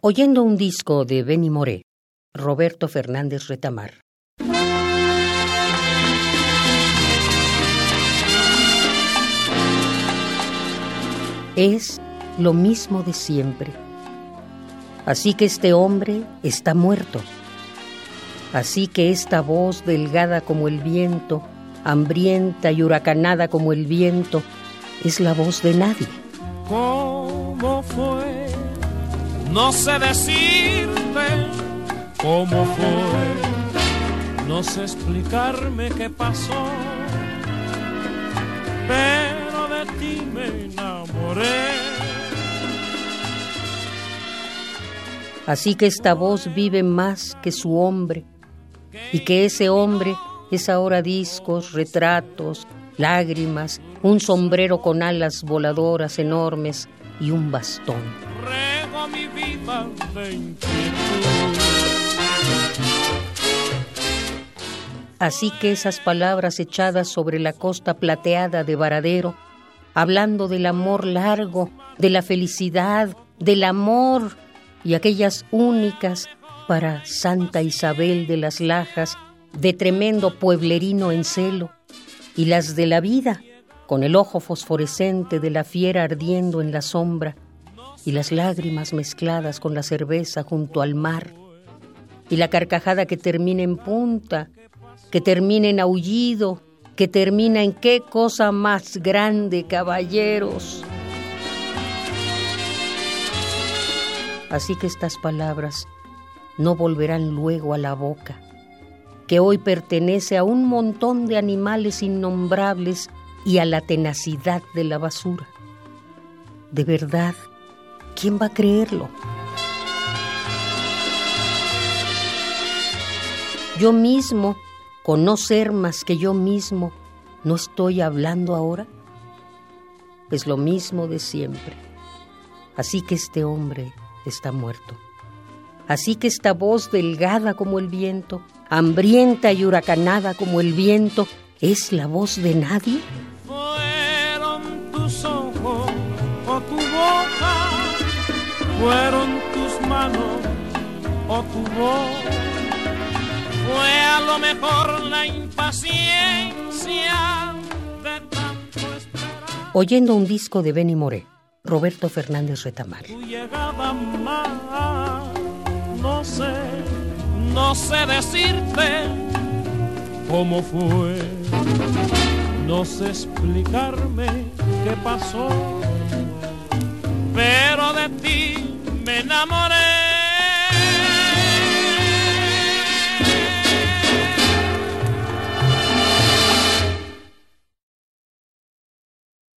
Oyendo un disco de Benny Moré, Roberto Fernández Retamar. Es lo mismo de siempre. Así que este hombre está muerto. Así que esta voz delgada como el viento, hambrienta y huracanada como el viento, es la voz de nadie. ¿Cómo fue? No sé decirte cómo fue, no sé explicarme qué pasó, pero de ti me enamoré. Así que esta voz vive más que su hombre, y que ese hombre es ahora discos, retratos, lágrimas, un sombrero con alas voladoras enormes y un bastón Así que esas palabras echadas sobre la costa plateada de Varadero, hablando del amor largo, de la felicidad, del amor y aquellas únicas para Santa Isabel de las Lajas, de tremendo pueblerino en celo, y las de la vida, con el ojo fosforescente de la fiera ardiendo en la sombra, y las lágrimas mezcladas con la cerveza junto al mar, y la carcajada que termina en punta, que termina en aullido, que termina en qué cosa más grande, caballeros. Así que estas palabras no volverán luego a la boca, que hoy pertenece a un montón de animales innombrables y a la tenacidad de la basura. De verdad, ¿Quién va a creerlo? Yo mismo, con no ser más que yo mismo, ¿no estoy hablando ahora? Es lo mismo de siempre. Así que este hombre está muerto. Así que esta voz delgada como el viento, hambrienta y huracanada como el viento, ¿es la voz de nadie? Fueron tus ojos o tu boca fueron tus manos o tu voz. Fue a lo mejor la impaciencia de tanto esperar. Oyendo un disco de Benny Moré, Roberto Fernández Retamar. Tu llegada más, no sé, no sé decirte cómo fue. No sé explicarme qué pasó, pero de ti me enamoré